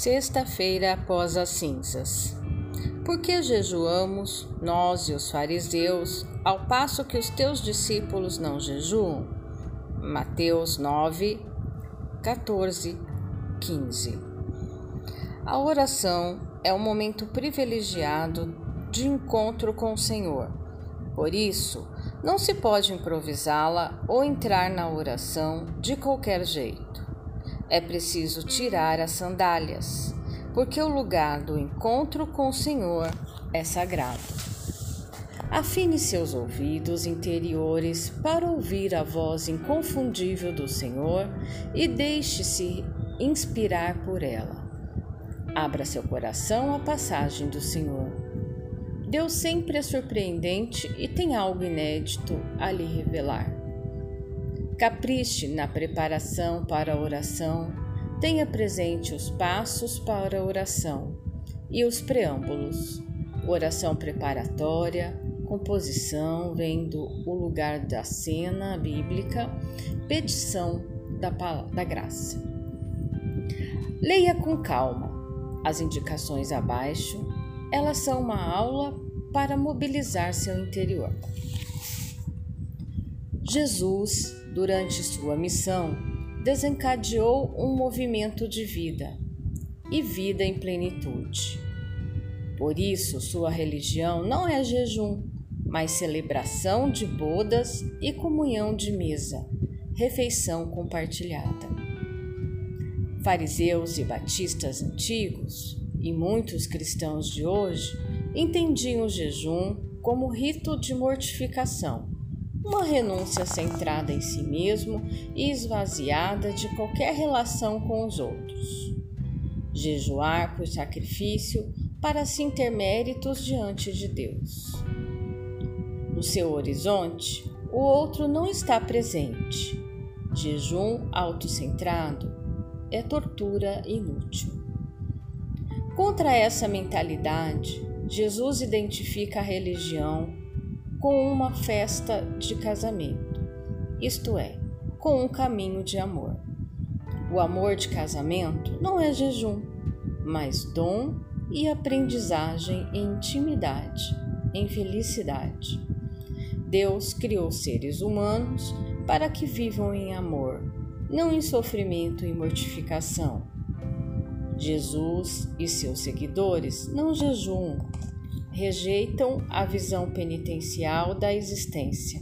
Sexta-feira após as cinzas. Por que jejuamos, nós e os fariseus, ao passo que os teus discípulos não jejuam? Mateus 9, 14, 15. A oração é um momento privilegiado de encontro com o Senhor. Por isso, não se pode improvisá-la ou entrar na oração de qualquer jeito é preciso tirar as sandálias, porque o lugar do encontro com o Senhor é sagrado. Afine seus ouvidos interiores para ouvir a voz inconfundível do Senhor e deixe-se inspirar por ela. Abra seu coração à passagem do Senhor. Deus sempre é surpreendente e tem algo inédito a lhe revelar. Capriche na preparação para a oração, tenha presente os passos para a oração e os preâmbulos. Oração preparatória, composição, vendo o lugar da cena bíblica, petição da, da graça. Leia com calma as indicações abaixo, elas são uma aula para mobilizar seu interior. Jesus durante sua missão, desencadeou um movimento de vida e vida em plenitude. Por isso, sua religião não é jejum, mas celebração de bodas e comunhão de mesa, refeição compartilhada. Fariseus e batistas antigos e muitos cristãos de hoje entendiam o jejum como rito de mortificação uma renúncia centrada em si mesmo e esvaziada de qualquer relação com os outros. Jejuar por sacrifício para se ter méritos diante de Deus. No seu horizonte, o outro não está presente. Jejum autocentrado é tortura inútil. Contra essa mentalidade, Jesus identifica a religião com uma festa de casamento, isto é, com um caminho de amor. O amor de casamento não é jejum, mas dom e aprendizagem em intimidade, em felicidade. Deus criou seres humanos para que vivam em amor, não em sofrimento e mortificação. Jesus e seus seguidores não jejuam, rejeitam a visão penitencial da existência.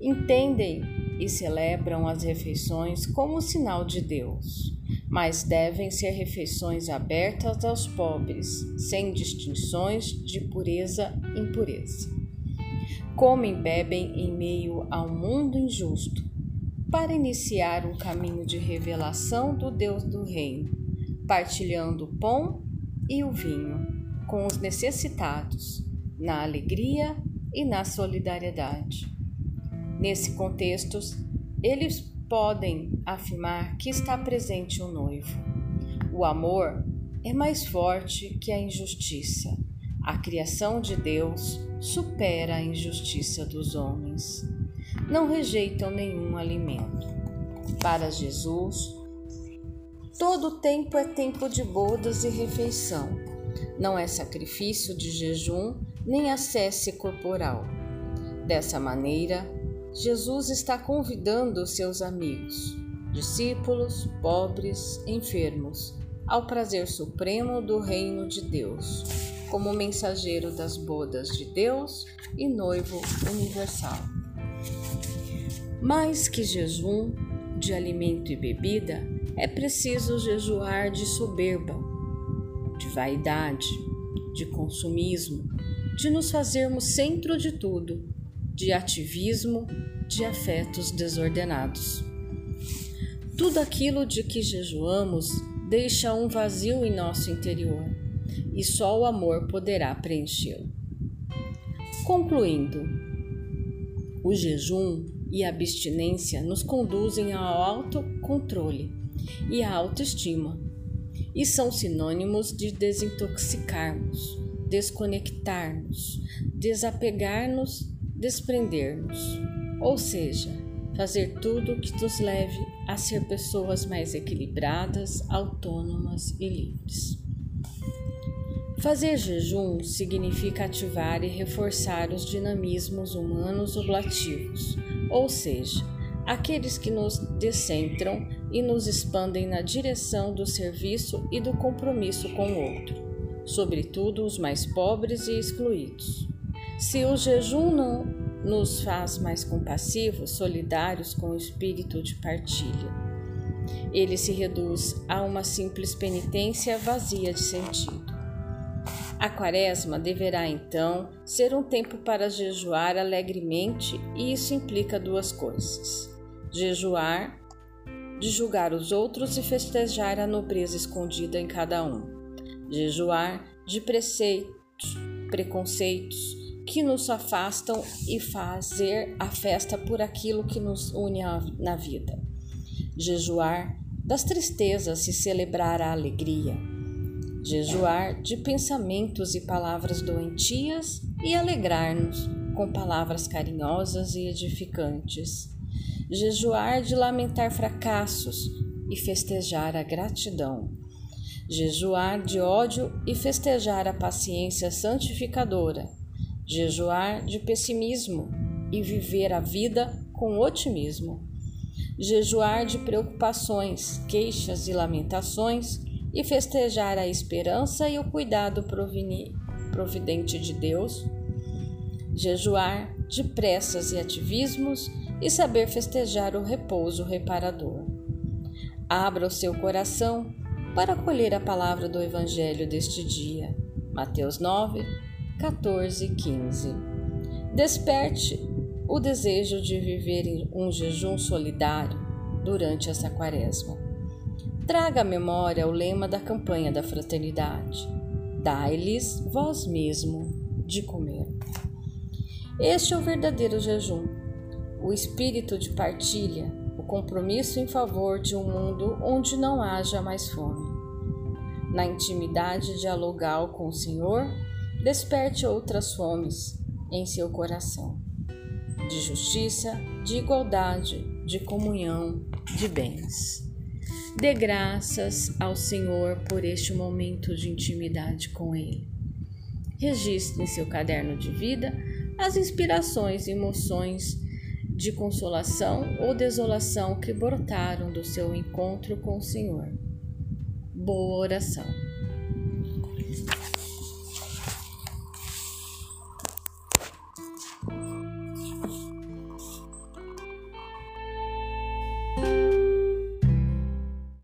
Entendem e celebram as refeições como sinal de Deus, mas devem ser refeições abertas aos pobres, sem distinções de pureza e impureza. Comem e bebem em meio a um mundo injusto, para iniciar um caminho de revelação do Deus do Reino, partilhando o pão e o vinho com os necessitados, na alegria e na solidariedade. Nesse contexto, eles podem afirmar que está presente o um noivo. O amor é mais forte que a injustiça. A criação de Deus supera a injustiça dos homens. Não rejeitam nenhum alimento. Para Jesus, todo tempo é tempo de bodas e refeição não é sacrifício de jejum nem acesse corporal. Dessa maneira, Jesus está convidando seus amigos, discípulos, pobres, enfermos, ao prazer supremo do reino de Deus, como mensageiro das bodas de Deus e noivo universal. Mais que jejum de alimento e bebida, é preciso jejuar de soberba, vaidade, de consumismo, de nos fazermos centro de tudo, de ativismo, de afetos desordenados. Tudo aquilo de que jejuamos deixa um vazio em nosso interior e só o amor poderá preenchê-lo. Concluindo, o jejum e a abstinência nos conduzem ao autocontrole e à autoestima e são sinônimos de desintoxicarmos, desconectarmos, desapegar-nos, desprender-nos, ou seja, fazer tudo que nos leve a ser pessoas mais equilibradas, autônomas e livres. Fazer jejum significa ativar e reforçar os dinamismos humanos oblativos, ou seja, aqueles que nos descentram e nos expandem na direção do serviço e do compromisso com o outro, sobretudo os mais pobres e excluídos. Se o jejum não nos faz mais compassivos, solidários com o espírito de partilha, ele se reduz a uma simples penitência vazia de sentido. A quaresma deverá então ser um tempo para jejuar alegremente, e isso implica duas coisas: jejuar, de julgar os outros e festejar a nobreza escondida em cada um, jejuar de preceitos, preconceitos que nos afastam e fazer a festa por aquilo que nos une na vida. Jejuar das tristezas e celebrar a alegria. Jejuar de pensamentos e palavras doentias e alegrar-nos com palavras carinhosas e edificantes, jejuar de lamentar fracassos e festejar a gratidão, jejuar de ódio e festejar a paciência santificadora, jejuar de pessimismo e viver a vida com otimismo, jejuar de preocupações, queixas e lamentações e festejar a esperança e o cuidado providente de Deus, jejuar de pressas e ativismos e saber festejar o repouso reparador. Abra o seu coração para acolher a palavra do Evangelho deste dia. Mateus 9, 14 e 15. Desperte o desejo de viver um jejum solidário durante essa quaresma. Traga à memória o lema da campanha da fraternidade: Dai-lhes vós mesmo de comer. Este é o verdadeiro jejum, o espírito de partilha, o compromisso em favor de um mundo onde não haja mais fome. Na intimidade dialogal com o Senhor, desperte outras fomes em seu coração, de justiça, de igualdade, de comunhão, de bens. Dê graças ao Senhor por este momento de intimidade com Ele. Registre em seu caderno de vida as inspirações e emoções de consolação ou desolação que brotaram do seu encontro com o Senhor. Boa oração.